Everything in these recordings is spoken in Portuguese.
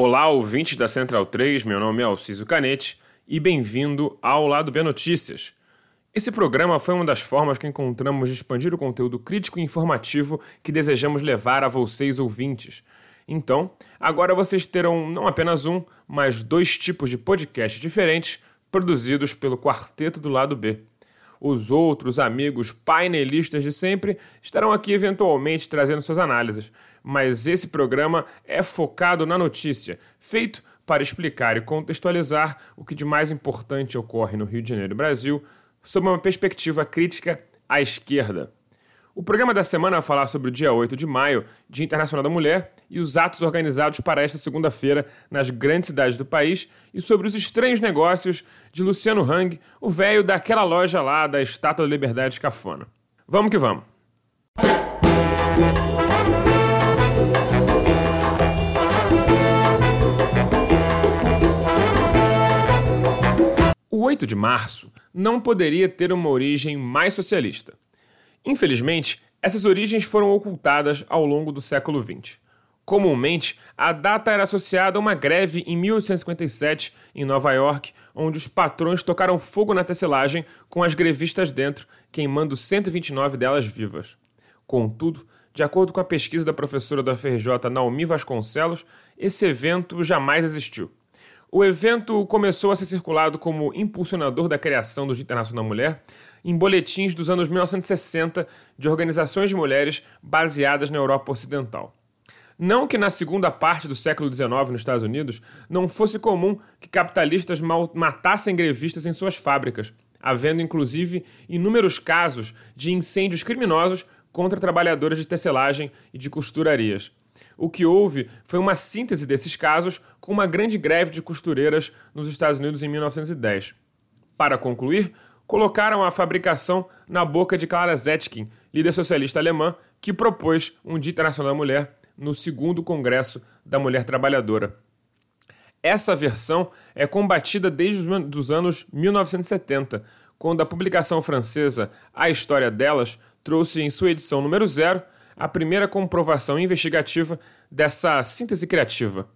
Olá, ouvintes da Central 3, meu nome é Alciso Canete e bem-vindo ao Lado B Notícias. Esse programa foi uma das formas que encontramos de expandir o conteúdo crítico e informativo que desejamos levar a vocês ouvintes. Então, agora vocês terão não apenas um, mas dois tipos de podcast diferentes produzidos pelo Quarteto do Lado B. Os outros amigos painelistas de sempre estarão aqui eventualmente trazendo suas análises, mas esse programa é focado na notícia, feito para explicar e contextualizar o que de mais importante ocorre no Rio de Janeiro e Brasil, sob uma perspectiva crítica à esquerda. O programa da semana vai falar sobre o dia 8 de maio, Dia Internacional da Mulher, e os atos organizados para esta segunda-feira nas grandes cidades do país, e sobre os estranhos negócios de Luciano Hang, o velho daquela loja lá da Estátua da Liberdade Cafona. Vamos que vamos! O 8 de março não poderia ter uma origem mais socialista. Infelizmente, essas origens foram ocultadas ao longo do século XX. Comumente, a data era associada a uma greve em 1857 em Nova York, onde os patrões tocaram fogo na tecelagem com as grevistas dentro, queimando 129 delas vivas. Contudo, de acordo com a pesquisa da professora da FRJ Naomi Vasconcelos, esse evento jamais existiu. O evento começou a ser circulado como impulsionador da criação do Dia Internacional da Mulher em boletins dos anos 1960 de organizações de mulheres baseadas na Europa Ocidental. Não que na segunda parte do século XIX nos Estados Unidos não fosse comum que capitalistas matassem grevistas em suas fábricas, havendo inclusive inúmeros casos de incêndios criminosos contra trabalhadoras de tecelagem e de costurarias. O que houve foi uma síntese desses casos com uma grande greve de costureiras nos Estados Unidos em 1910. Para concluir, colocaram a fabricação na boca de Clara Zetkin, líder socialista alemã, que propôs um Dia Internacional da Mulher no segundo Congresso da Mulher Trabalhadora. Essa versão é combatida desde os anos 1970, quando a publicação francesa A História Delas trouxe em sua edição número zero a primeira comprovação investigativa dessa síntese criativa.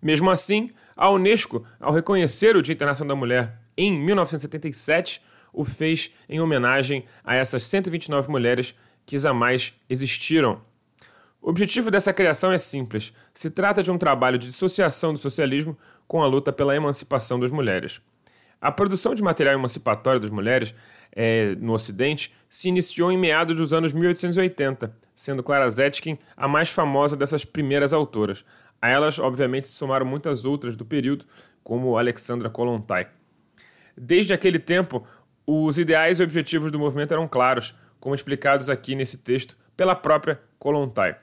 Mesmo assim, a Unesco, ao reconhecer o Dia Internacional da Mulher em 1977, o fez em homenagem a essas 129 mulheres que jamais existiram. O objetivo dessa criação é simples: se trata de um trabalho de dissociação do socialismo com a luta pela emancipação das mulheres. A produção de material emancipatório das mulheres é, no Ocidente se iniciou em meados dos anos 1880, sendo Clara Zetkin a mais famosa dessas primeiras autoras. A elas, obviamente, se somaram muitas outras do período, como Alexandra Kollontai. Desde aquele tempo, os ideais e objetivos do movimento eram claros, como explicados aqui nesse texto pela própria Kollontai.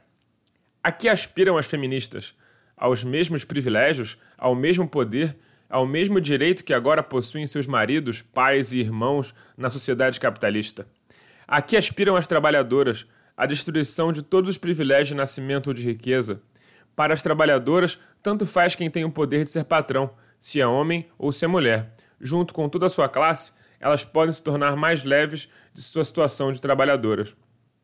A que aspiram as feministas? Aos mesmos privilégios, ao mesmo poder ao mesmo direito que agora possuem seus maridos, pais e irmãos na sociedade capitalista. Aqui aspiram as trabalhadoras à destruição de todos os privilégios de nascimento ou de riqueza. Para as trabalhadoras, tanto faz quem tem o poder de ser patrão, se é homem ou se é mulher. Junto com toda a sua classe, elas podem se tornar mais leves de sua situação de trabalhadoras.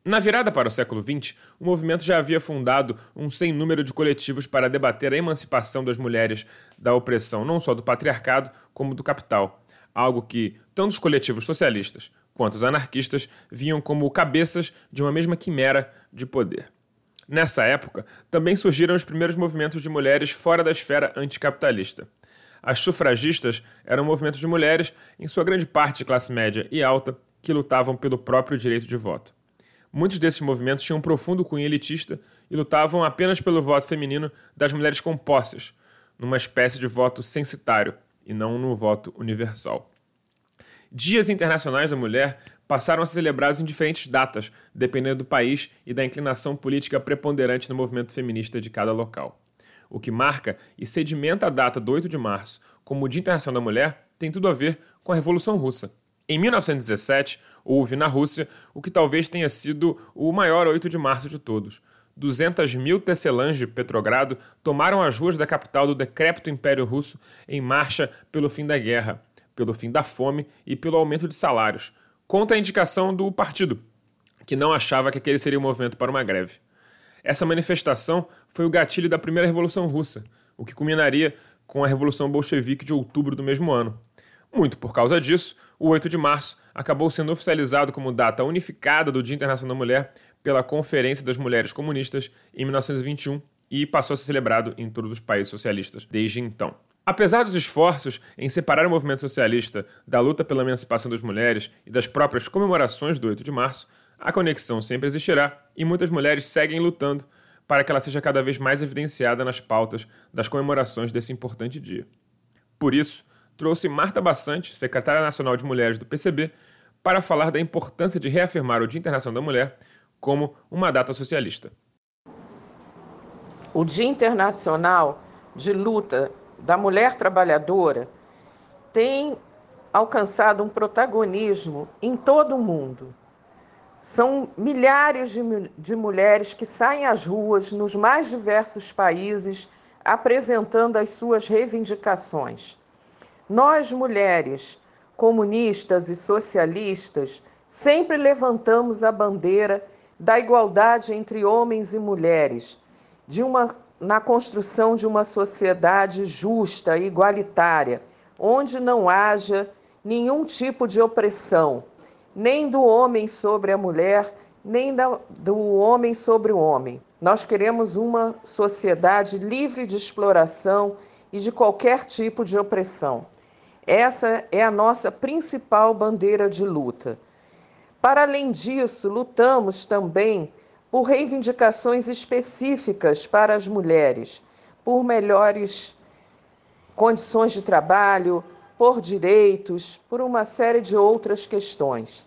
Na virada para o século XX, o movimento já havia fundado um sem número de coletivos para debater a emancipação das mulheres da opressão não só do patriarcado, como do capital, algo que tanto os coletivos socialistas quanto os anarquistas viam como cabeças de uma mesma quimera de poder. Nessa época, também surgiram os primeiros movimentos de mulheres fora da esfera anticapitalista. As sufragistas eram movimentos de mulheres, em sua grande parte de classe média e alta, que lutavam pelo próprio direito de voto. Muitos desses movimentos tinham um profundo cunho elitista e lutavam apenas pelo voto feminino das mulheres com posses, numa espécie de voto censitário e não no voto universal. Dias internacionais da mulher passaram a ser celebrados em diferentes datas, dependendo do país e da inclinação política preponderante no movimento feminista de cada local. O que marca e sedimenta a data do 8 de março como o Dia Internacional da Mulher tem tudo a ver com a Revolução Russa. Em 1917, houve na Rússia o que talvez tenha sido o maior 8 de março de todos. 200 mil tecelãs de Petrogrado tomaram as ruas da capital do decrépito Império Russo em marcha pelo fim da guerra, pelo fim da fome e pelo aumento de salários, contra a indicação do partido, que não achava que aquele seria o movimento para uma greve. Essa manifestação foi o gatilho da primeira Revolução Russa, o que culminaria com a Revolução Bolchevique de outubro do mesmo ano. Muito por causa disso, o 8 de março acabou sendo oficializado como data unificada do Dia Internacional da Mulher pela Conferência das Mulheres Comunistas em 1921 e passou a ser celebrado em todos os países socialistas desde então. Apesar dos esforços em separar o movimento socialista da luta pela emancipação das mulheres e das próprias comemorações do 8 de março, a conexão sempre existirá e muitas mulheres seguem lutando para que ela seja cada vez mais evidenciada nas pautas das comemorações desse importante dia. Por isso, trouxe Marta Bassante, secretária nacional de mulheres do PCB, para falar da importância de reafirmar o Dia Internacional da Mulher como uma data socialista. O Dia Internacional de Luta da mulher trabalhadora tem alcançado um protagonismo em todo o mundo. São milhares de, de mulheres que saem às ruas nos mais diversos países apresentando as suas reivindicações. Nós, mulheres, comunistas e socialistas, sempre levantamos a bandeira da igualdade entre homens e mulheres, de uma na construção de uma sociedade justa e igualitária, onde não haja nenhum tipo de opressão, nem do homem sobre a mulher, nem da, do homem sobre o homem. Nós queremos uma sociedade livre de exploração e de qualquer tipo de opressão. Essa é a nossa principal bandeira de luta. Para além disso, lutamos também por reivindicações específicas para as mulheres, por melhores condições de trabalho, por direitos, por uma série de outras questões.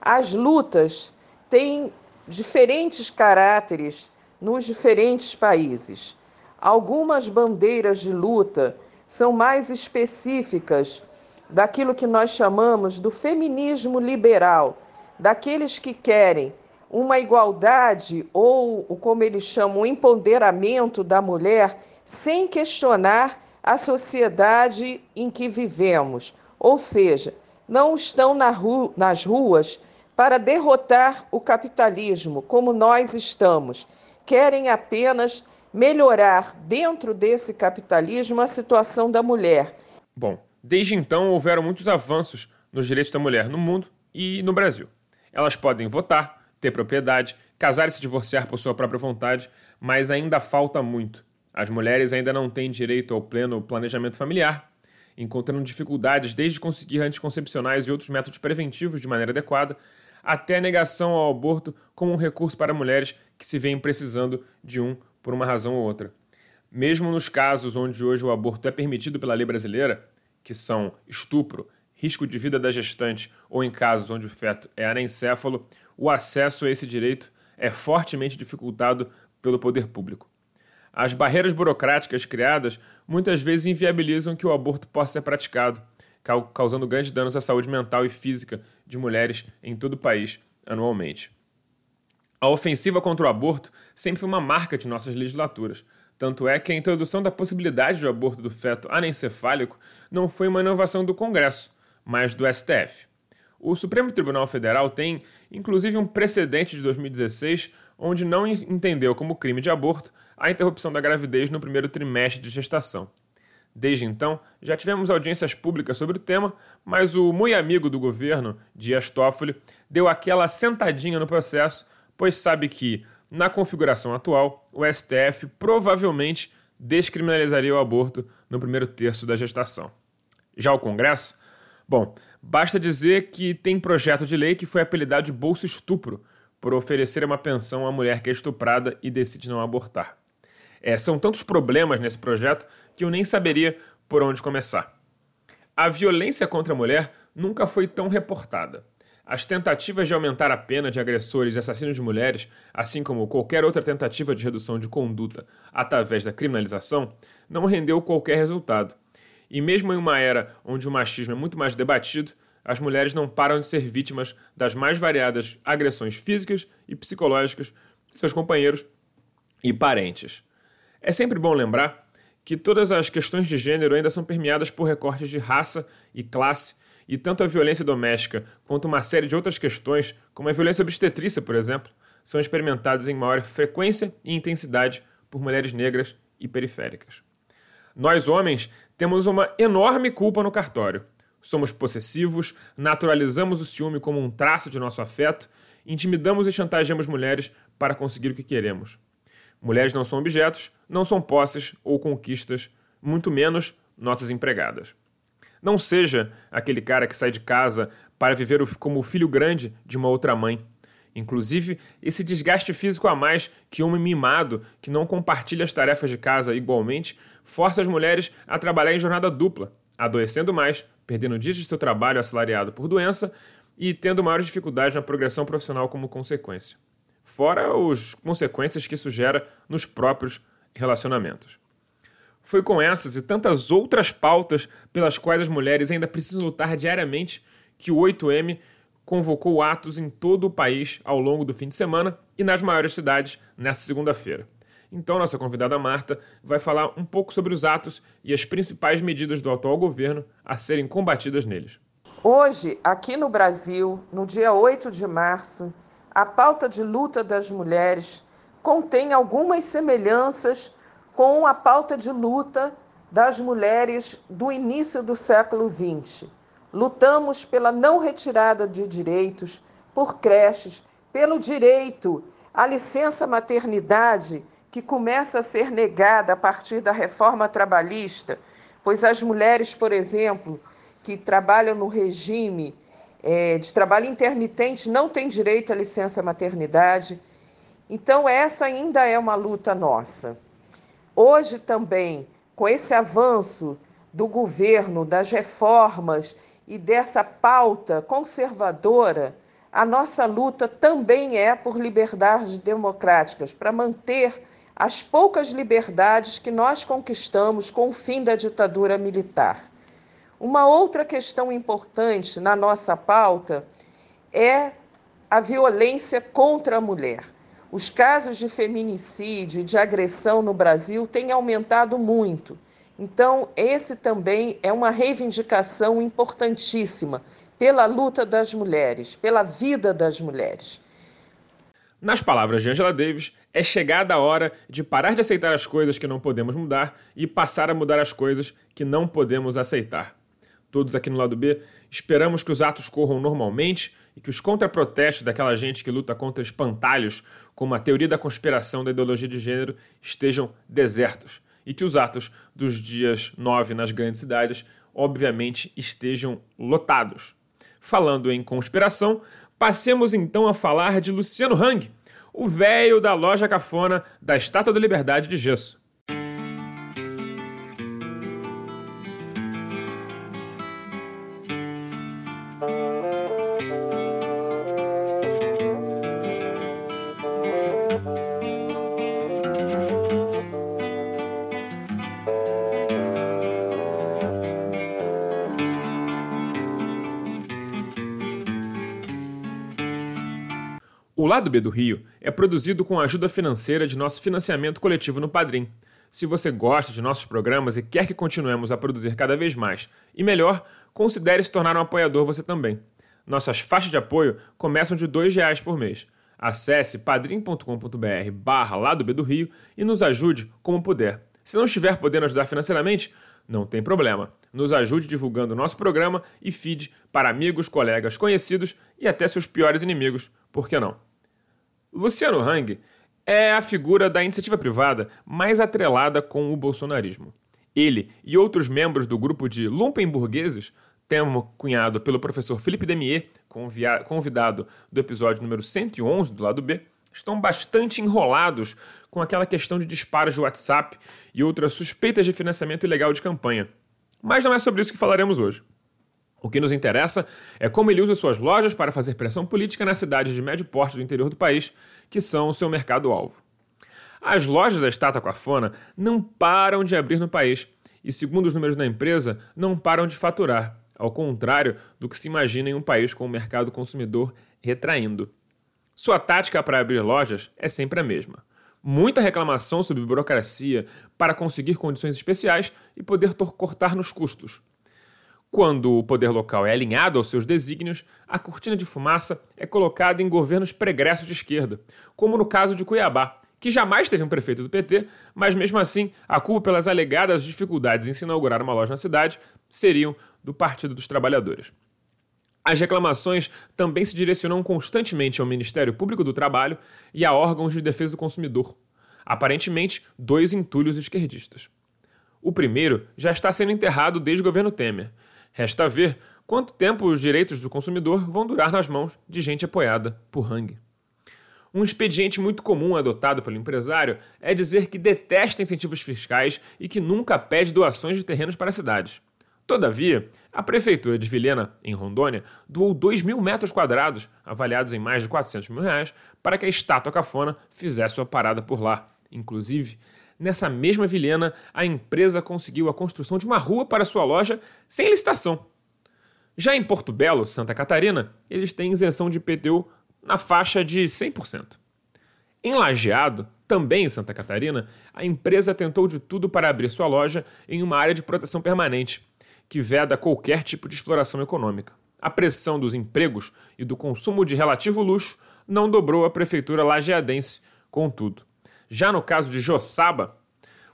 As lutas têm diferentes caráteres nos diferentes países. Algumas bandeiras de luta são mais específicas daquilo que nós chamamos do feminismo liberal, daqueles que querem uma igualdade ou, como eles chamam, o empoderamento da mulher sem questionar a sociedade em que vivemos. Ou seja, não estão na ru nas ruas para derrotar o capitalismo, como nós estamos. Querem apenas melhorar dentro desse capitalismo a situação da mulher. Bom, desde então houveram muitos avanços nos direitos da mulher no mundo e no Brasil. Elas podem votar, ter propriedade, casar e se divorciar por sua própria vontade, mas ainda falta muito. As mulheres ainda não têm direito ao pleno planejamento familiar, encontrando dificuldades desde conseguir anticoncepcionais e outros métodos preventivos de maneira adequada, até a negação ao aborto como um recurso para mulheres que se veem precisando de um por uma razão ou outra. Mesmo nos casos onde hoje o aborto é permitido pela lei brasileira, que são estupro, risco de vida da gestante ou em casos onde o feto é anencéfalo, o acesso a esse direito é fortemente dificultado pelo poder público. As barreiras burocráticas criadas muitas vezes inviabilizam que o aborto possa ser praticado, causando grandes danos à saúde mental e física de mulheres em todo o país anualmente. A ofensiva contra o aborto sempre foi uma marca de nossas legislaturas. Tanto é que a introdução da possibilidade do aborto do feto anencefálico não foi uma inovação do Congresso, mas do STF. O Supremo Tribunal Federal tem, inclusive, um precedente de 2016 onde não entendeu como crime de aborto a interrupção da gravidez no primeiro trimestre de gestação. Desde então, já tivemos audiências públicas sobre o tema, mas o muito amigo do governo, Dias Toffoli, deu aquela sentadinha no processo, pois sabe que, na configuração atual, o STF provavelmente descriminalizaria o aborto no primeiro terço da gestação. Já o Congresso Bom, basta dizer que tem projeto de lei que foi apelidado de Bolsa Estupro, por oferecer uma pensão à mulher que é estuprada e decide não abortar. É, são tantos problemas nesse projeto que eu nem saberia por onde começar. A violência contra a mulher nunca foi tão reportada. As tentativas de aumentar a pena de agressores e assassinos de mulheres, assim como qualquer outra tentativa de redução de conduta através da criminalização, não rendeu qualquer resultado. E mesmo em uma era onde o machismo é muito mais debatido, as mulheres não param de ser vítimas das mais variadas agressões físicas e psicológicas de seus companheiros e parentes. É sempre bom lembrar que todas as questões de gênero ainda são permeadas por recortes de raça e classe, e tanto a violência doméstica quanto uma série de outras questões, como a violência obstetrícia, por exemplo, são experimentadas em maior frequência e intensidade por mulheres negras e periféricas. Nós, homens, temos uma enorme culpa no cartório. Somos possessivos, naturalizamos o ciúme como um traço de nosso afeto, intimidamos e chantageamos mulheres para conseguir o que queremos. Mulheres não são objetos, não são posses ou conquistas, muito menos nossas empregadas. Não seja aquele cara que sai de casa para viver como o filho grande de uma outra mãe. Inclusive, esse desgaste físico a mais que homem mimado, que não compartilha as tarefas de casa igualmente, força as mulheres a trabalhar em jornada dupla, adoecendo mais, perdendo dias de seu trabalho assalariado por doença e tendo maiores dificuldades na progressão profissional como consequência. Fora as consequências que isso gera nos próprios relacionamentos. Foi com essas e tantas outras pautas pelas quais as mulheres ainda precisam lutar diariamente que o 8M convocou atos em todo o país ao longo do fim de semana e nas maiores cidades nesta segunda-feira. Então, nossa convidada Marta vai falar um pouco sobre os atos e as principais medidas do atual governo a serem combatidas neles. Hoje, aqui no Brasil, no dia 8 de março, a pauta de luta das mulheres contém algumas semelhanças com a pauta de luta das mulheres do início do século XX. Lutamos pela não retirada de direitos, por creches, pelo direito à licença maternidade, que começa a ser negada a partir da reforma trabalhista, pois as mulheres, por exemplo, que trabalham no regime é, de trabalho intermitente não têm direito à licença maternidade. Então, essa ainda é uma luta nossa. Hoje também, com esse avanço do governo, das reformas e dessa pauta conservadora, a nossa luta também é por liberdades democráticas, para manter as poucas liberdades que nós conquistamos com o fim da ditadura militar. Uma outra questão importante na nossa pauta é a violência contra a mulher. Os casos de feminicídio e de agressão no Brasil têm aumentado muito. Então, esse também é uma reivindicação importantíssima pela luta das mulheres, pela vida das mulheres. Nas palavras de Angela Davis, é chegada a hora de parar de aceitar as coisas que não podemos mudar e passar a mudar as coisas que não podemos aceitar. Todos aqui no lado B esperamos que os atos corram normalmente e que os contraprotestos daquela gente que luta contra espantalhos, como a teoria da conspiração da ideologia de gênero, estejam desertos e que os atos dos dias 9 nas grandes cidades, obviamente, estejam lotados. Falando em conspiração, passemos então a falar de Luciano Hang, o velho da loja cafona da Estátua da Liberdade de Gesso. O Lado B do Rio é produzido com a ajuda financeira de nosso financiamento coletivo no Padrim. Se você gosta de nossos programas e quer que continuemos a produzir cada vez mais e melhor, considere se tornar um apoiador você também. Nossas faixas de apoio começam de R$ reais por mês. Acesse padrim.com.br barra Lado B do Rio e nos ajude como puder. Se não estiver podendo ajudar financeiramente, não tem problema. Nos ajude divulgando nosso programa e feed para amigos, colegas, conhecidos e até seus piores inimigos. Por que não? Luciano Hang é a figura da iniciativa privada mais atrelada com o bolsonarismo. Ele e outros membros do grupo de lumpenburgueses, termo cunhado pelo professor Felipe Demier, convidado do episódio número 111 do lado B, estão bastante enrolados com aquela questão de disparos de WhatsApp e outras suspeitas de financiamento ilegal de campanha. Mas não é sobre isso que falaremos hoje. O que nos interessa é como ele usa suas lojas para fazer pressão política nas cidades de médio porte do interior do país, que são o seu mercado-alvo. As lojas da Estátua Coafona não param de abrir no país e, segundo os números da empresa, não param de faturar, ao contrário do que se imagina em um país com o mercado consumidor retraindo. Sua tática para abrir lojas é sempre a mesma. Muita reclamação sobre burocracia para conseguir condições especiais e poder cortar nos custos. Quando o poder local é alinhado aos seus desígnios, a cortina de fumaça é colocada em governos pregressos de esquerda, como no caso de Cuiabá, que jamais teve um prefeito do PT, mas mesmo assim a culpa pelas alegadas dificuldades em se inaugurar uma loja na cidade seriam do Partido dos Trabalhadores. As reclamações também se direcionam constantemente ao Ministério Público do Trabalho e a órgãos de defesa do consumidor, aparentemente dois entulhos esquerdistas. O primeiro já está sendo enterrado desde o governo Temer. Resta ver quanto tempo os direitos do consumidor vão durar nas mãos de gente apoiada por Hang. Um expediente muito comum adotado pelo empresário é dizer que detesta incentivos fiscais e que nunca pede doações de terrenos para cidades. Todavia, a prefeitura de Vilhena, em Rondônia, doou 2 mil metros quadrados, avaliados em mais de 400 mil reais, para que a estátua cafona fizesse sua parada por lá. Inclusive, nessa mesma Vilhena, a empresa conseguiu a construção de uma rua para sua loja sem licitação. Já em Porto Belo, Santa Catarina, eles têm isenção de IPTU na faixa de 100%. Em Lajeado, também em Santa Catarina, a empresa tentou de tudo para abrir sua loja em uma área de proteção permanente, que veda qualquer tipo de exploração econômica. A pressão dos empregos e do consumo de relativo luxo não dobrou a prefeitura lajeadense, contudo. Já no caso de Joçaba,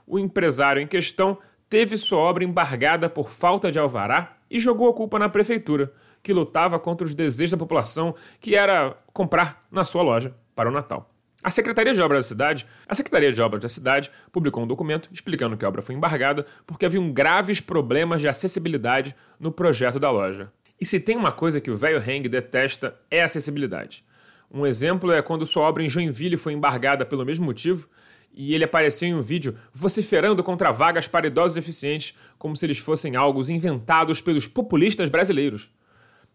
o empresário em questão teve sua obra embargada por falta de alvará e jogou a culpa na prefeitura, que lutava contra os desejos da população, que era comprar na sua loja para o Natal. A Secretaria de Obras da cidade, a Secretaria de Obras da cidade publicou um documento explicando que a obra foi embargada porque haviam graves problemas de acessibilidade no projeto da loja. E se tem uma coisa que o velho Heng detesta é acessibilidade. Um exemplo é quando sua obra em Joinville foi embargada pelo mesmo motivo e ele apareceu em um vídeo vociferando contra vagas para idosos deficientes como se eles fossem algo inventados pelos populistas brasileiros.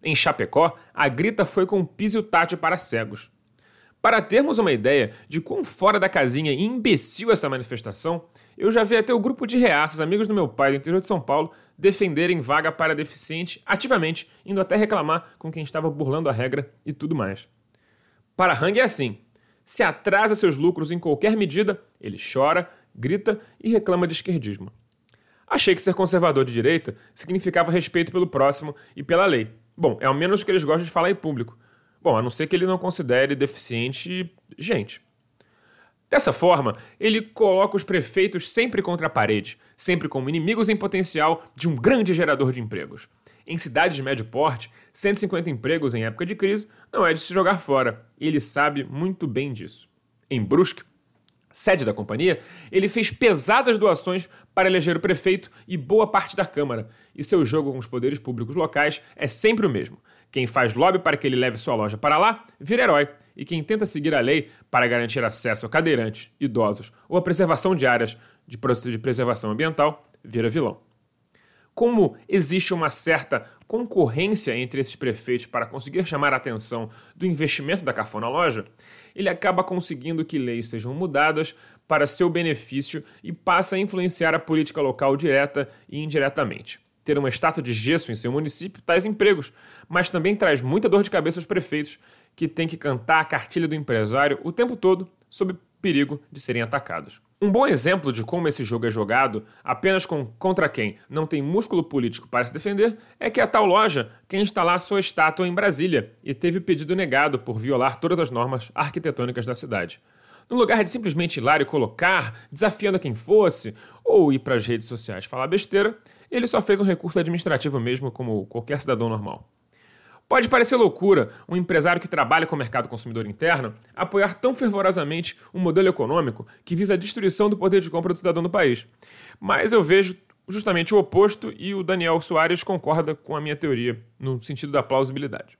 Em Chapecó, a grita foi com piso tátil para cegos. Para termos uma ideia de quão fora da casinha e imbecil essa manifestação, eu já vi até o grupo de reaças, amigos do meu pai do interior de São Paulo, defenderem vaga para deficiente ativamente, indo até reclamar com quem estava burlando a regra e tudo mais. Para Hang é assim: se atrasa seus lucros em qualquer medida, ele chora, grita e reclama de esquerdismo. Achei que ser conservador de direita significava respeito pelo próximo e pela lei. Bom, é ao menos o que eles gostam de falar em público. Bom, a não ser que ele não considere deficiente gente. Dessa forma, ele coloca os prefeitos sempre contra a parede, sempre como inimigos em potencial de um grande gerador de empregos. Em cidades de médio porte, 150 empregos em época de crise não é de se jogar fora, e ele sabe muito bem disso. Em Brusque, sede da companhia, ele fez pesadas doações para eleger o prefeito e boa parte da Câmara, e seu jogo com os poderes públicos locais é sempre o mesmo. Quem faz lobby para que ele leve sua loja para lá, vira herói, e quem tenta seguir a lei para garantir acesso a cadeirantes, idosos ou a preservação de áreas de preservação ambiental, vira vilão. Como existe uma certa concorrência entre esses prefeitos para conseguir chamar a atenção do investimento da Cafona Loja, ele acaba conseguindo que leis sejam mudadas para seu benefício e passa a influenciar a política local direta e indiretamente. Ter uma estátua de gesso em seu município traz empregos, mas também traz muita dor de cabeça aos prefeitos que têm que cantar a cartilha do empresário o tempo todo sob perigo de serem atacados. Um bom exemplo de como esse jogo é jogado apenas com contra quem não tem músculo político para se defender é que a tal loja quer instalar sua estátua em Brasília e teve o pedido negado por violar todas as normas arquitetônicas da cidade. No lugar de simplesmente ir lá e colocar, desafiando a quem fosse, ou ir para as redes sociais falar besteira, ele só fez um recurso administrativo mesmo, como qualquer cidadão normal. Pode parecer loucura um empresário que trabalha com o mercado consumidor interno apoiar tão fervorosamente um modelo econômico que visa a destruição do poder de compra do cidadão do país. Mas eu vejo justamente o oposto e o Daniel Soares concorda com a minha teoria, no sentido da plausibilidade.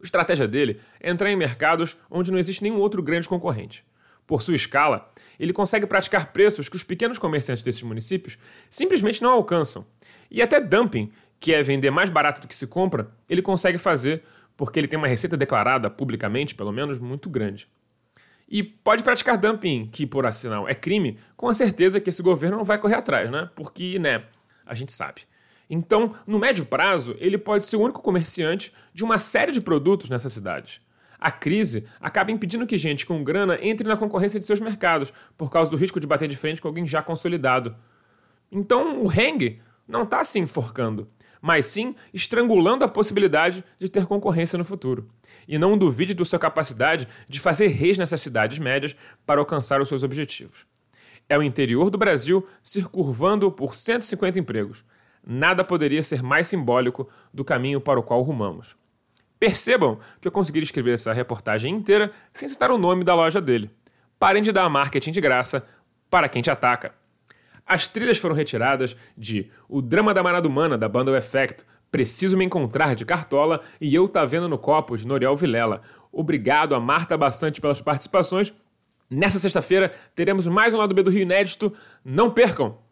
A estratégia dele é entrar em mercados onde não existe nenhum outro grande concorrente. Por sua escala, ele consegue praticar preços que os pequenos comerciantes desses municípios simplesmente não alcançam. E até dumping, que é vender mais barato do que se compra, ele consegue fazer porque ele tem uma receita declarada publicamente, pelo menos, muito grande. E pode praticar dumping, que por assinal é crime, com a certeza que esse governo não vai correr atrás, né? Porque, né, a gente sabe. Então, no médio prazo, ele pode ser o único comerciante de uma série de produtos nessas cidades. A crise acaba impedindo que gente com grana entre na concorrência de seus mercados, por causa do risco de bater de frente com alguém já consolidado. Então, o Heng não está se enforcando, mas sim estrangulando a possibilidade de ter concorrência no futuro. E não duvide da sua capacidade de fazer reis nessas cidades médias para alcançar os seus objetivos. É o interior do Brasil se curvando por 150 empregos. Nada poderia ser mais simbólico do caminho para o qual rumamos. Percebam que eu consegui escrever essa reportagem inteira sem citar o nome da loja dele. Parem de dar marketing de graça para quem te ataca. As trilhas foram retiradas de O Drama da Manada Humana, da banda o Effect, Preciso Me Encontrar, de Cartola, e Eu Tá Vendo no Copo, de Noriel Vilela. Obrigado a Marta bastante pelas participações. Nessa sexta-feira teremos mais um lado B do Rio inédito. Não percam!